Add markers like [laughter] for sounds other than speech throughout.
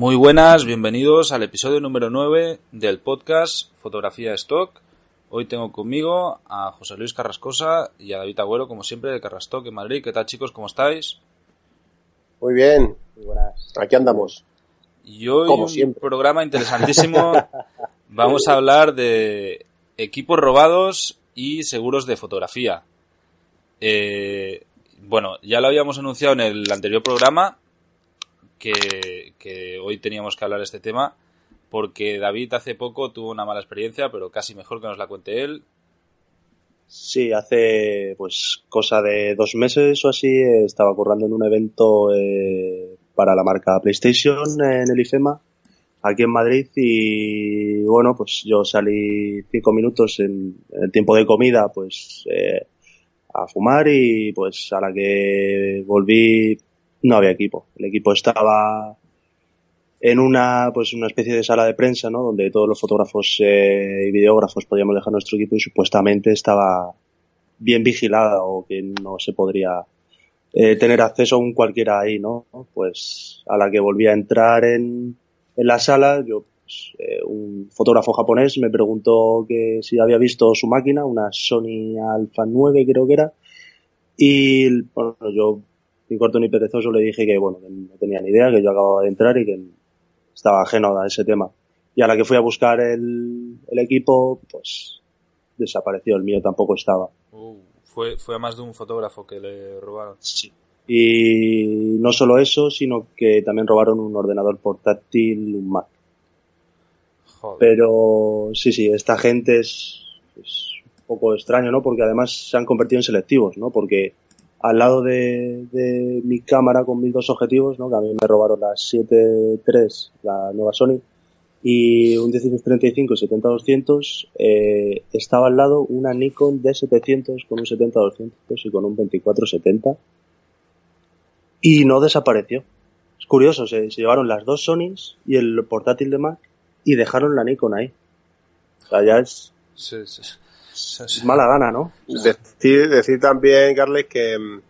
Muy buenas, bienvenidos al episodio número 9 del podcast Fotografía Stock. Hoy tengo conmigo a José Luis Carrascosa y a David Agüero, como siempre, de Carrastock en Madrid. ¿Qué tal, chicos? ¿Cómo estáis? Muy bien, muy buenas. Aquí andamos. Y hoy Como un siempre. programa interesantísimo. [laughs] Vamos a hablar de equipos robados y seguros de fotografía. Eh, bueno, ya lo habíamos anunciado en el anterior programa que, que hoy teníamos que hablar este tema porque David hace poco tuvo una mala experiencia, pero casi mejor que nos la cuente él. Sí, hace pues cosa de dos meses o así estaba currando en un evento eh, para la marca PlayStation en el IFEMA aquí en Madrid y bueno pues yo salí cinco minutos en, en el tiempo de comida pues eh, a fumar y pues a la que volví no había equipo el equipo estaba en una pues una especie de sala de prensa no donde todos los fotógrafos eh, y videógrafos podíamos dejar nuestro equipo y supuestamente estaba bien vigilada o que no se podría eh, tener acceso a un cualquiera ahí no pues a la que volví a entrar en, en la sala yo pues, eh, un fotógrafo japonés me preguntó que si había visto su máquina una Sony Alpha 9 creo que era y bueno yo ni corto ni perezoso le dije que bueno que no tenía ni idea que yo acababa de entrar y que estaba ajeno a ese tema. Y a la que fui a buscar el, el equipo, pues desapareció, el mío tampoco estaba. Uh, fue, fue a más de un fotógrafo que le robaron. Sí. Y no solo eso, sino que también robaron un ordenador portátil, un Mac. Joder. Pero sí, sí, esta gente es, es un poco extraño, ¿no? Porque además se han convertido en selectivos, ¿no? Porque al lado de, mi cámara con mis dos objetivos, ¿no? Que a mí me robaron la 7.3, la nueva Sony, y un 1635 y 70-200, eh, estaba al lado una Nikon D700 con un 70-200 y con un 24-70 y no desapareció. Es curioso, se, se llevaron las dos Sonys y el portátil de Mac y dejaron la Nikon ahí. O sea, ya es, Sí, sí. Es mala gana, ¿no? Decir, decir también, Carles, que mm,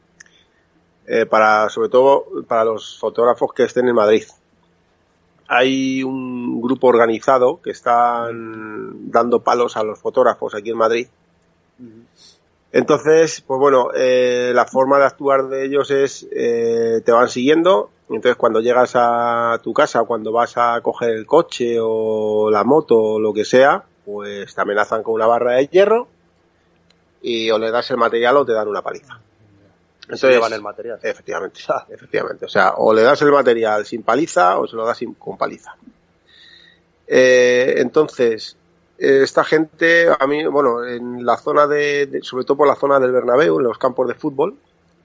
eh, para, sobre todo para los fotógrafos que estén en Madrid, hay un grupo organizado que están dando palos a los fotógrafos aquí en Madrid. Entonces, pues bueno, eh, la forma de actuar de ellos es, eh, te van siguiendo, entonces cuando llegas a tu casa, cuando vas a coger el coche o la moto o lo que sea, pues te amenazan con una barra de hierro y o le das el material o te dan una paliza. Entonces, llevan el material. Efectivamente, efectivamente. O sea, o le das el material sin paliza o se lo das sin- con paliza. Eh, entonces, eh, esta gente, a mí, bueno, en la zona de, de- sobre todo por la zona del Bernabéu, en los campos de fútbol,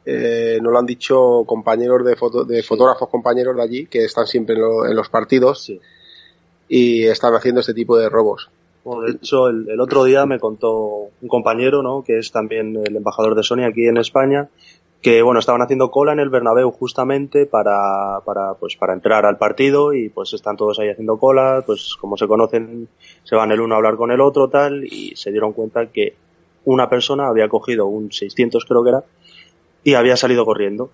eh, nos lo han dicho compañeros de, foto- de fotógrafos compañeros de allí que están siempre en, lo- en los partidos Sí. y están haciendo este tipo de robos. Bueno, de hecho, el, el otro día me contó un compañero, ¿no? Que es también el embajador de Sony aquí en España, que bueno, estaban haciendo cola en el Bernabéu justamente para, para, pues, para entrar al partido y pues están todos ahí haciendo cola, pues como se conocen, se van el uno a hablar con el otro, tal, y se dieron cuenta que una persona había cogido un 600 creo que era, y había salido corriendo.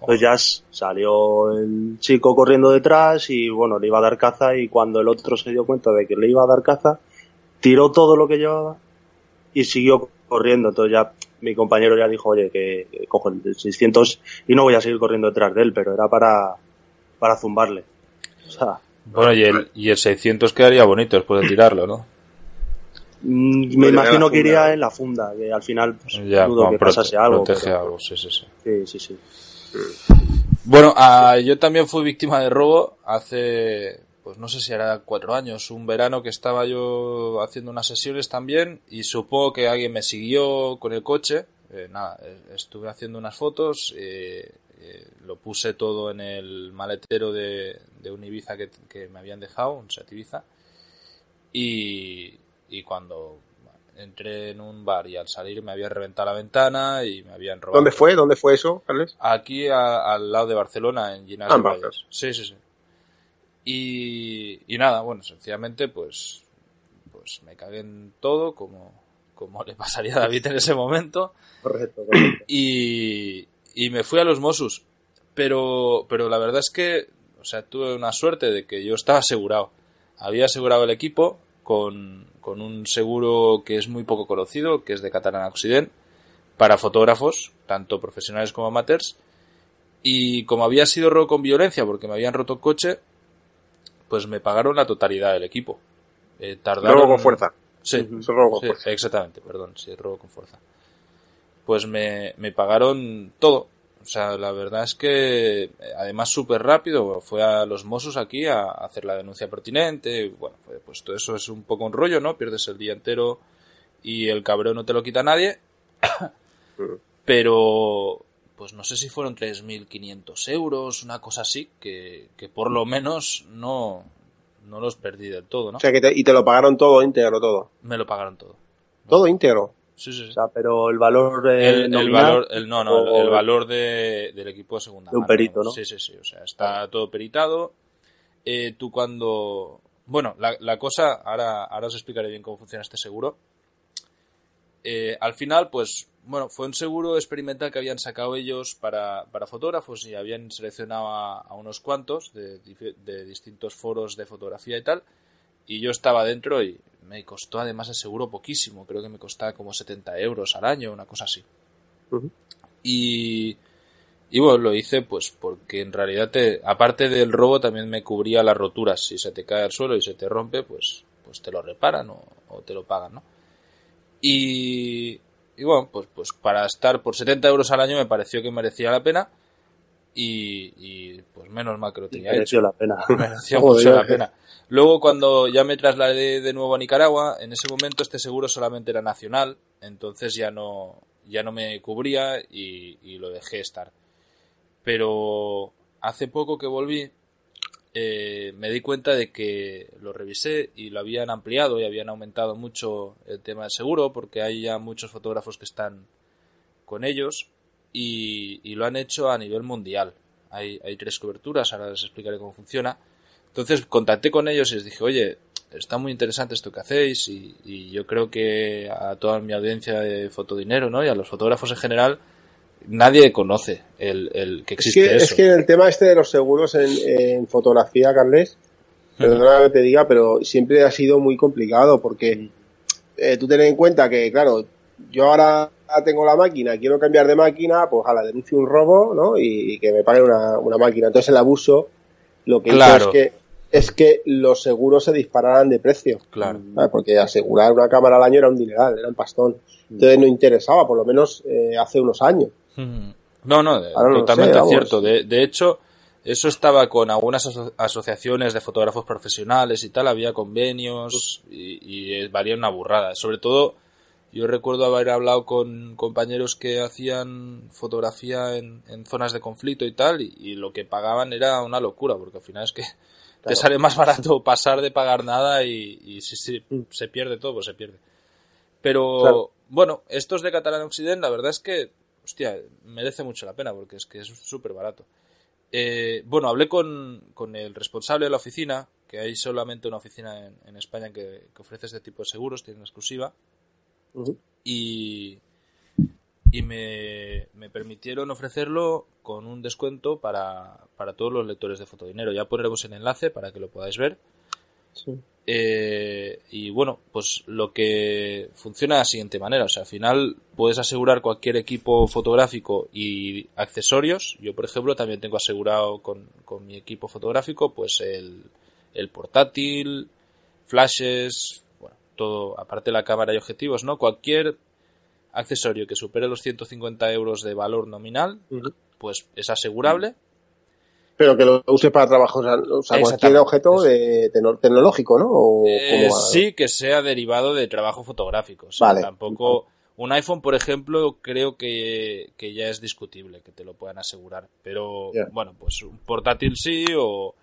Entonces ya salió el chico corriendo detrás y bueno, le iba a dar caza y cuando el otro se dio cuenta de que le iba a dar caza, tiró todo lo que llevaba y siguió corriendo. Entonces ya mi compañero ya dijo, oye, que, que cojo el 600 y no voy a seguir corriendo detrás de él, pero era para, para zumbarle. O sea, Bueno, y el, y el 600 quedaría bonito después de tirarlo, ¿no? mm, me imagino que iría funda. en la funda, que al final pues, Ya, dudo bueno, que prote- pasase algo. protege pero- algo, sí, sí, sí. sí, sí, sí. Bueno, ah, yo también fui víctima de robo hace, pues no sé si era cuatro años, un verano que estaba yo haciendo unas sesiones también y supongo que alguien me siguió con el coche, eh, nada, estuve haciendo unas fotos, lo puse todo en el maletero de, de un Ibiza que, que, me habían dejado, un Seat Ibiza, y, y cuando entré en un bar y al salir me había reventado la ventana y me habían robado. ¿Dónde fue? ¿Dónde fue eso, Carles? Aquí al lado de Barcelona, en Ginas ah, Sí, sí, sí. Y, y, nada, bueno, sencillamente pues, pues me cagué en todo como, como le pasaría a David en ese momento. Correcto, correcto. Y, y me fui a los Mossos. Pero, pero la verdad es que, o sea, tuve una suerte de que yo estaba asegurado. Había asegurado el equipo con, con un seguro que es muy poco conocido, que es de Catalana Occident, para fotógrafos, tanto profesionales como amateurs. Y como había sido robo con violencia, porque me habían roto el coche, pues me pagaron la totalidad del equipo. Eh, tardaron... Robo con fuerza. Sí, robo con fuerza. exactamente, perdón, sí, robo con fuerza. Pues me, me pagaron todo. O sea, la verdad es que además súper rápido, fue a los Mossos aquí a hacer la denuncia pertinente, bueno, pues todo eso es un poco un rollo, ¿no? Pierdes el día entero y el cabrón no te lo quita nadie, pero pues no sé si fueron 3.500 euros, una cosa así, que, que por lo menos no, no los perdí del todo, ¿no? O sea, que te, y te lo pagaron todo íntegro, todo. Me lo pagaron todo. Todo íntegro. Sí, sí, sí. O sea, pero el valor eh, el, el valor el, no no el, el valor de, del equipo de segunda de un perito no sí sí sí o sea está todo peritado eh, tú cuando bueno la, la, cosa ahora ahora os explicaré bien cómo funciona este seguro eh, al final pues bueno fue un seguro experimental que habían sacado ellos para, para fotógrafos y habían seleccionado a, a unos cuantos de, de distintos foros de fotografía y tal y yo estaba dentro y me costó además el seguro poquísimo, creo que me costaba como 70 euros al año, una cosa así. Uh -huh. y, y bueno, lo hice pues porque en realidad, te, aparte del robo, también me cubría las roturas. Si se te cae al suelo y se te rompe, pues, pues te lo reparan o, o te lo pagan, ¿no? Y, y bueno, pues, pues para estar por 70 euros al año me pareció que merecía la pena. Y, y, pues menos mal que lo tenía mereció hecho. la pena. [laughs] Mereció mucho la pena. Luego cuando ya me trasladé de nuevo a Nicaragua, en ese momento este seguro solamente era nacional, entonces ya no, ya no me cubría y, y lo dejé estar. Pero hace poco que volví, eh, me di cuenta de que lo revisé y lo habían ampliado y habían aumentado mucho el tema del seguro porque hay ya muchos fotógrafos que están con ellos y, lo han hecho a nivel mundial. Hay, hay, tres coberturas, ahora les explicaré cómo funciona. Entonces contacté con ellos y les dije, oye, está muy interesante esto que hacéis y, y yo creo que a toda mi audiencia de fotodinero ¿no? y a los fotógrafos en general nadie conoce el, el que existe es que, eso. Es que el tema este de los seguros en, en fotografía, Carles, perdona que te diga, pero siempre ha sido muy complicado porque eh, tú ten en cuenta que, claro, yo ahora tengo la máquina, quiero cambiar de máquina, pues a la denuncio un robo, ¿no? Y, y que me paguen una, una, máquina. Entonces el abuso lo que claro. hizo es que es que los seguros se dispararan de precio. Claro. ¿sabes? Porque asegurar una cámara al año era un dineral, era un pastón. Entonces no interesaba, por lo menos eh, hace unos años. No, no, Ahora totalmente sé, cierto. De, de, hecho, eso estaba con algunas aso asociaciones de fotógrafos profesionales y tal, había convenios y, y valía una burrada. Sobre todo, yo recuerdo haber hablado con compañeros que hacían fotografía en, en zonas de conflicto y tal, y, y, lo que pagaban era una locura, porque al final es que te sale más barato pasar de pagar nada y, y si, si, se pierde todo, pues se pierde. Pero claro. bueno, estos de Catalán Occident, la verdad es que, hostia, merece mucho la pena porque es que es súper barato. Eh, bueno, hablé con, con, el responsable de la oficina, que hay solamente una oficina en, en España que, que, ofrece este tipo de seguros, tiene una exclusiva. Uh -huh. Y, y me, me, permitieron ofrecerlo con un descuento para, para, todos los lectores de Fotodinero. Ya pondremos el enlace para que lo podáis ver. Sí. Eh, y bueno, pues lo que funciona de la siguiente manera. O sea, al final puedes asegurar cualquier equipo fotográfico y accesorios. Yo, por ejemplo, también tengo asegurado con, con mi equipo fotográfico, pues el, el portátil, flashes, bueno, todo, aparte de la cámara y objetivos, ¿no? Cualquier accesorio que supere los 150 euros de valor nominal, uh -huh. pues es asegurable. Pero que lo use para trabajo, o sea, cualquier objeto de, tecnológico, ¿no? Eh, sí, que sea derivado de trabajo fotográfico. O sea, vale. Tampoco Un iPhone, por ejemplo, creo que, ya es discutible que te lo puedan asegurar. Pero bueno, pues un portátil sí o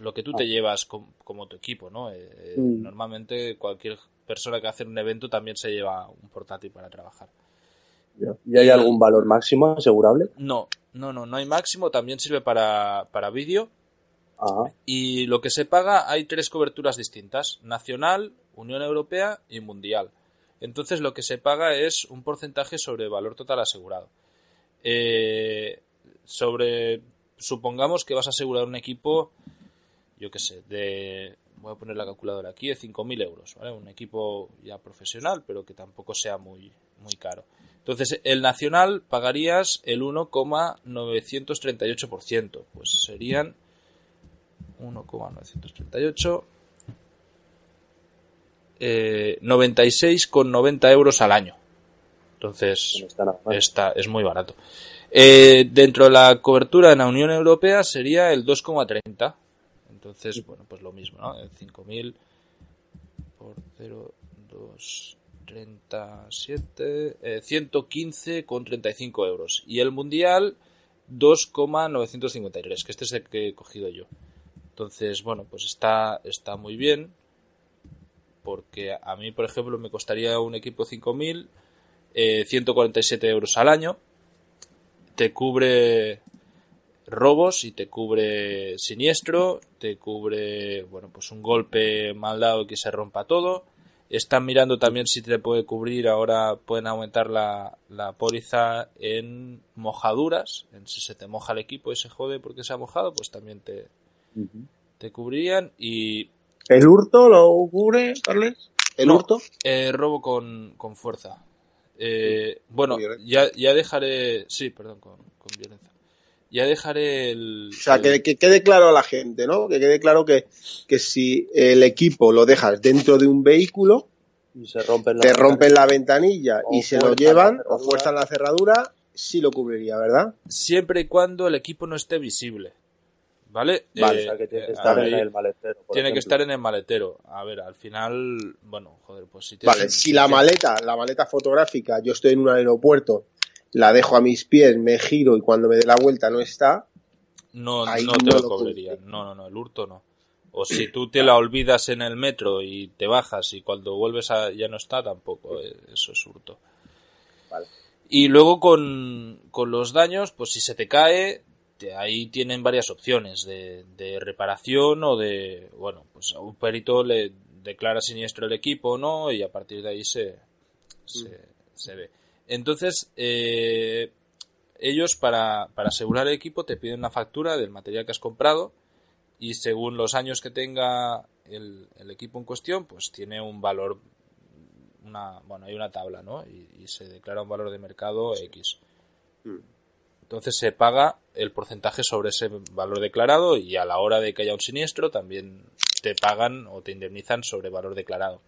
lo que tú te ah. llevas como, tu equipo, ¿no? Eh, eh, mm. Normalmente cualquier persona que hace un evento también se lleva un portátil para trabajar. ¿Y hay algún valor máximo asegurable? No, no, no, no hay máximo. También sirve para, para vídeo. Ah. Y lo que se paga hay tres coberturas distintas: nacional, Unión Europea y mundial. Entonces lo que se paga es un porcentaje sobre el valor total asegurado. Eh, sobre, supongamos que vas a asegurar un equipo, yo qué sé, de, voy a poner la calculadora aquí, de 5.000 euros, ¿vale? Un equipo ya profesional, pero que tampoco sea muy, muy caro. Entonces, el nacional pagarías el 1,938%, pues serían 1,938 eh, 96,90 euros al año. Entonces, está, es muy barato. Eh, dentro de la cobertura en la Unión Europea sería el 2,30. Entonces, bueno, pues lo mismo, ¿no? 5.000 por 0,237, eh, 115,35 euros. Y el Mundial, 2,953, que este es el que he cogido yo. Entonces, bueno, pues está, está muy bien porque a mí, por ejemplo, me costaría un equipo 5000, eh, 147 euros al año, te cubre robos y te cubre siniestro, te cubre, bueno, pues un golpe mal dado que se rompa todo. Están mirando también si te puede cubrir, ahora pueden aumentar la, la póliza en mojaduras, en si se te moja el equipo y se jode porque se ha mojado, pues también te, te cubrirían y ¿El hurto lo cubre, Carles? ¿El hurto? Eh, robo con, con fuerza. Eh, bueno, ya, ya dejaré. Sí, perdón, con. Ya dejaré el. O sea, que, quede claro a la gente, ¿no? Que quede claro que, que si el equipo lo dejas dentro de un vehículo, y se rompen te rompen la ventanilla y se lo llevan o fuerzan la cerradura, sí lo cubriría, ¿verdad? Siempre y cuando el equipo no esté visible. ¿Vale? Vale, o sea, que tiene que estar en el maletero. Tiene que estar en el maletero. A ver, al final, bueno, joder, pues si Vale, si la maleta, la maleta fotográfica, yo estoy en un aeropuerto, la dejo a mis pies, me giro y cuando me dé la vuelta no está. No, no te lo, cobrarían. No, no, no, el hurto no. O si tú te la olvidas en el metro y te bajas y cuando vuelves a, ya no está, tampoco. Eh, eso es hurto. Vale. Y luego con, con los daños, pues si se te cae, ahí tienen varias opciones de, reparación o de, bueno, pues a un perito le declara siniestro el equipo, ¿no? Y a partir de ahí se, se, ve. Entonces, eh, ellos para, para asegurar el equipo te piden una factura del material que has comprado y según los años que tenga el, equipo en cuestión, pues tiene un valor, una, bueno, hay una tabla, ¿no? Y, se declara un valor de mercado X. Mm. Entonces se paga el porcentaje sobre ese valor declarado y a la hora de que haya un siniestro también te pagan o te indemnizan sobre valor declarado.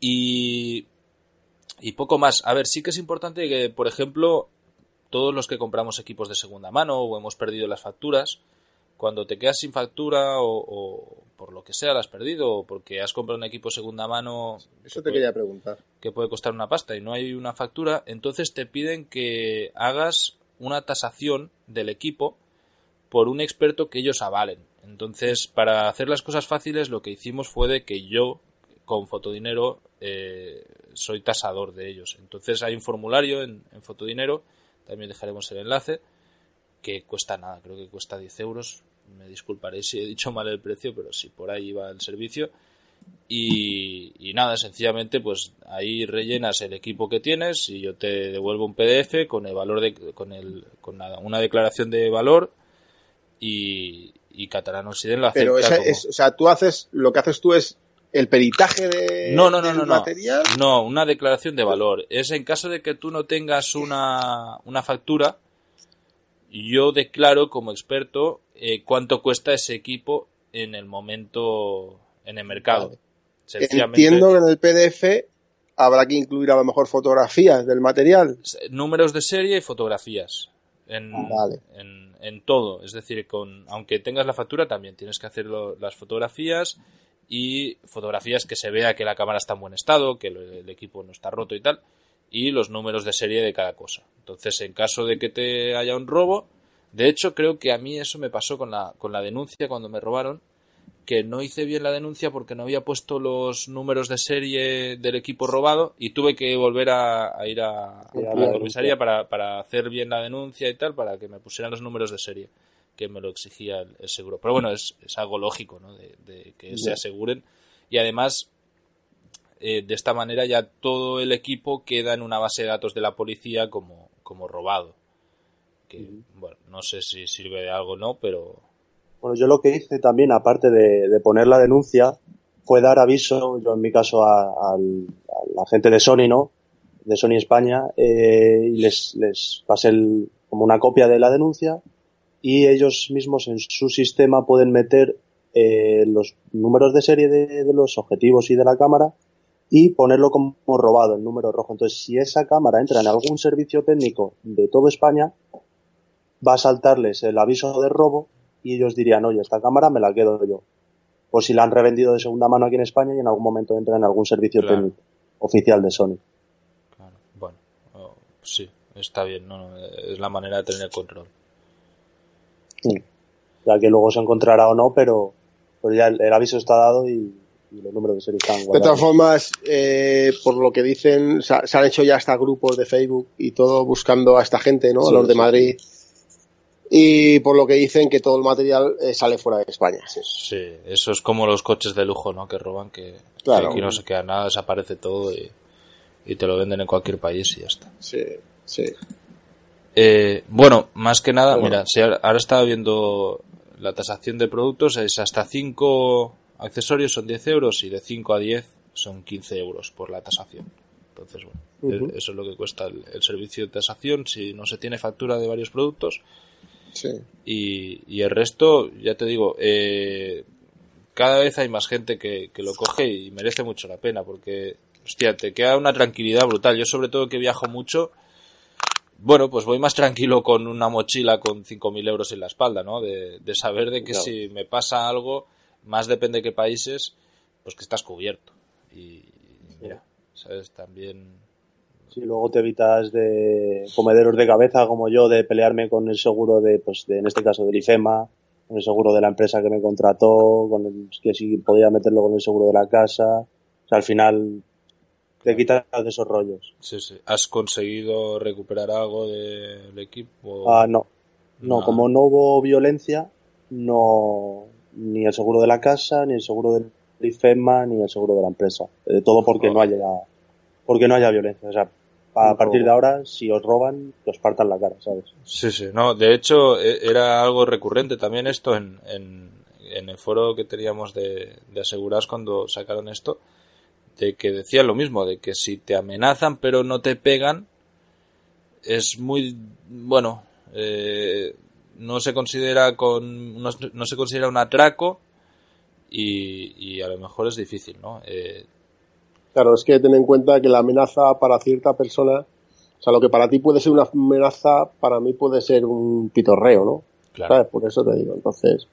Y, y poco más. A ver, sí que es importante que, por ejemplo, todos los que compramos equipos de segunda mano o hemos perdido las facturas, cuando te quedas sin factura o, por lo que sea la has perdido o porque has comprado un equipo de segunda mano eso te quería preguntar que puede costar una pasta y no hay una factura entonces te piden que hagas una tasación del equipo por un experto que ellos avalen. Entonces, para hacer las cosas fáciles, lo que hicimos fue de que yo, con Fotodinero, eh, soy tasador de ellos. Entonces, hay un formulario en, Fotodinero, también dejaremos el enlace, que cuesta nada, creo que cuesta 10 euros. Me disculparé si he dicho mal el precio, pero sí, por ahí va el servicio. Y, nada, sencillamente pues ahí rellenas el equipo que tienes y yo te devuelvo un PDF con el valor de, con el, con nada, una declaración de valor y, y Catalán Occidente lo Pero es, o sea, tú haces, lo que haces tú es el peritaje de no, no, no, no, material. No, una declaración de valor. Es en caso de que tú no tengas una, una factura, yo declaro como experto eh, cuánto cuesta ese equipo en el momento en el mercado. Entiendo que en el PDF habrá que incluir a lo mejor fotografías del material. Números de serie y fotografías. En, en, todo. Es decir, con aunque tengas la factura, también tienes que hacer las fotografías y fotografías que se vea que la cámara está en buen estado, que el, equipo no está roto y tal. y los números de serie de cada cosa. Entonces, en caso de que te haya un robo, de hecho, creo que a mí eso me pasó con la, con la denuncia cuando me robaron, que no hice bien la denuncia porque no había puesto los números de serie del equipo robado y tuve que volver a, ir a, la comisaría para, para, hacer bien la denuncia y tal, para que me pusieran los números de serie que me lo exigía el, seguro. Pero bueno, es, es algo lógico, ¿no? De, que se aseguren. Y además, eh, de esta manera ya todo el equipo queda en una base de datos de la policía como, como robado que, bueno, no sé si sirve de algo o no, pero... Bueno, yo lo que hice también, aparte de, poner la denuncia, fue dar aviso, yo en mi caso, a, la gente de Sony, ¿no? De Sony España, eh, y les, les pasé como una copia de la denuncia y ellos mismos en su sistema pueden meter eh, los números de serie de, de, los objetivos y de la cámara y ponerlo como robado, el número rojo. Entonces, si esa cámara entra en algún servicio técnico de todo España, va a saltarles el aviso de robo y ellos dirían, oye, esta cámara me la quedo yo. Por si la han revendido de segunda mano aquí en España y en algún momento entra en algún servicio técnico oficial de Sony. Claro, bueno, oh, sí, está bien, no, es la manera de tener control. Ya que luego se encontrará o no, pero, pero ya el, aviso está dado y, los números de serie están guardados. De todas formas, eh, por lo que dicen, se, han hecho ya hasta grupos de Facebook y todo buscando a esta gente, ¿no? a los de Madrid y por lo que dicen que todo el material eh, sale fuera de España. Sí. eso es como los coches de lujo, ¿no? Que roban, que, aquí no se queda nada, desaparece todo y, te lo venden en cualquier país y ya está. Sí, sí. Eh, bueno, más que nada, mira, si ahora estaba viendo la tasación de productos, es hasta 5 accesorios son 10 euros y de 5 a 10 son 15 euros por la tasación. Entonces, bueno, eso es lo que cuesta el, el, servicio de tasación si no se tiene factura de varios productos y, el resto, ya te digo, eh, cada vez hay más gente que, lo coge y merece mucho la pena porque, hostia, te queda una tranquilidad brutal. Yo sobre todo que viajo mucho, bueno, pues voy más tranquilo con una mochila con 5.000 euros en la espalda, ¿no? De, saber de que si me pasa algo, más depende de qué países, pues que estás cubierto. Y, mira, ¿sabes? También y luego te evitas de comederos de cabeza como yo de pelearme con el seguro de, pues de, en este caso del IFEMA, con el seguro de la empresa que me contrató, con el, que si podía meterlo con el seguro de la casa. O sea, al final te quitas de esos rollos. Sí, sí. ¿Has conseguido recuperar algo del equipo? Ah, no. No, como no hubo violencia, no, ni el seguro de la casa, ni el seguro del IFEMA, ni el seguro de la empresa. Eh, todo porque no haya, porque no haya violencia. O sea, a partir de ahora, si os roban, que os partan la cara, ¿sabes? Sí, sí, no, de hecho e, era algo recurrente también esto en, en, el foro que teníamos de, de asegurados cuando sacaron esto, de que decían lo mismo, de que si te amenazan pero no te pegan, es muy, bueno, eh, no se considera con, no, se considera un atraco y, y, a lo mejor es difícil, ¿no? Eh, Claro, es que ten en cuenta que la amenaza para cierta persona, o sea, lo que para ti puede ser una amenaza, para mí puede ser un pitorreo, ¿no? Claro. Por eso te digo, entonces,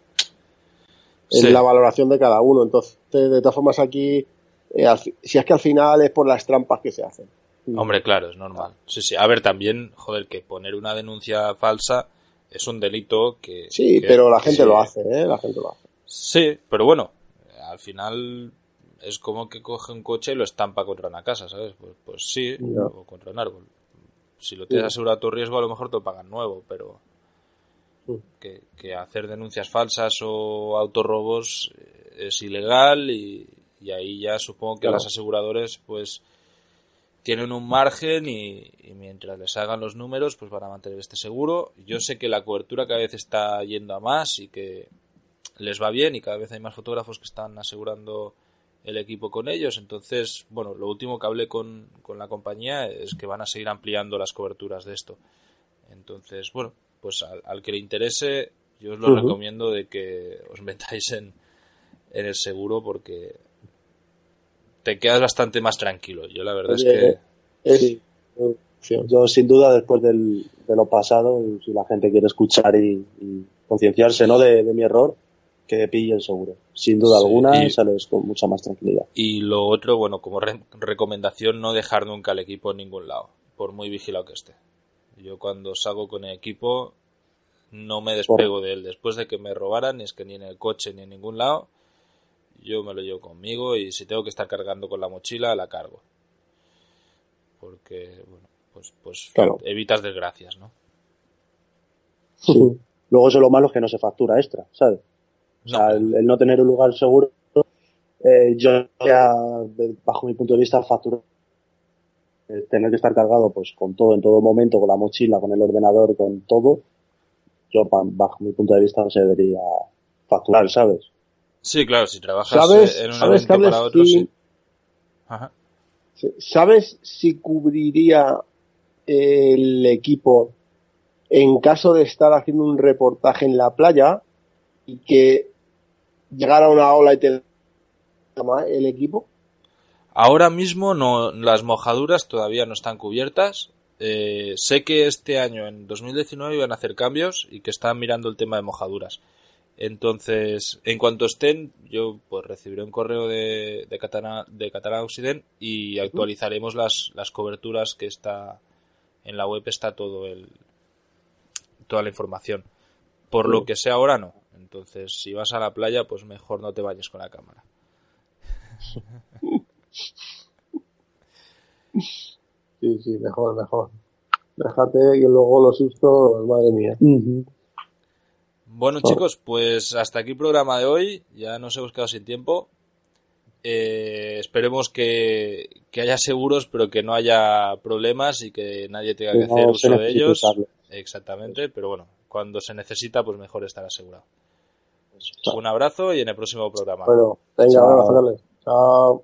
es la valoración de cada uno. Entonces, de todas formas aquí, eh, si es que al final es por las trampas que se hacen. Hombre, claro, es normal. Sí, sí. A ver, también, joder, que poner una denuncia falsa es un delito que... Sí, pero la gente lo hace, ¿eh? La gente lo hace. Sí, pero bueno, al final es como que coge un coche y lo estampa contra una casa, ¿sabes? Pues, pues sí, o contra un árbol. Si lo tienes asegurado a tu riesgo, a lo mejor te lo pagan nuevo, pero que, hacer denuncias falsas o autorrobos eh, es ilegal y, ahí ya supongo que a los aseguradores pues tienen un margen y, mientras les hagan los números pues van a mantener este seguro. Yo sé que la cobertura cada vez está yendo a más y que les va bien y cada vez hay más fotógrafos que están asegurando el equipo con ellos. Entonces, bueno, lo último que hablé con, la compañía es que van a seguir ampliando las coberturas de esto. Entonces, bueno, pues al, que le interese, yo os lo recomiendo de que os metáis en, en el seguro porque te quedas bastante más tranquilo. Yo la verdad es que... Eh, yo sin duda después del, de lo pasado, si la gente quiere escuchar y, concienciarse ¿no? de, mi error, que pille el seguro. Sin duda alguna sales con mucha más tranquilidad. Y lo otro, bueno, como recomendación, no dejar nunca el equipo en ningún lado, por muy vigilado que esté. Yo cuando salgo con el equipo no me despego de él. Después de que me robaran, es que ni en el coche ni en ningún lado, yo me lo llevo conmigo y si tengo que estar cargando con la mochila, la cargo. Porque, bueno, pues, pues evitas desgracias, ¿no? Sí. Luego eso lo malo es que no se factura extra, ¿sabes? O sea, el, no tener un lugar seguro, eh, yo ya, bajo mi punto de vista, factura tener que estar cargado pues con todo en todo momento, con la mochila, con el ordenador, con todo, yo bajo mi punto de vista no se debería facturar, ¿sabes? Sí, claro, si trabajas en un ¿sabes para otro, sí. ¿Sabes si cubriría el equipo en caso de estar haciendo un reportaje en la playa y que llegara una ola y te el equipo? Ahora mismo no, las mojaduras todavía no están cubiertas. Eh, sé que este año, en 2019, iban a hacer cambios y que están mirando el tema de mojaduras. Entonces, en cuanto estén, yo pues recibiré un correo de, de, Catana, de Catalán Occident y actualizaremos las, las coberturas que está en la web está todo el toda la información. Por lo que sea ahora no. Entonces, si vas a la playa, pues mejor no te vayas con la cámara. [laughs] Sí, sí, mejor, mejor. Déjate que luego los sustos, madre mía. Bueno, chicos, pues hasta aquí el programa de hoy. Ya nos hemos quedado sin tiempo. Eh, esperemos que, haya seguros, pero que no haya problemas y que nadie tenga que hacer uso de ellos. Exactamente, pero bueno, cuando se necesita, pues mejor estar asegurado. Un abrazo y en el próximo programa. Bueno, venga, abrazo, Chao.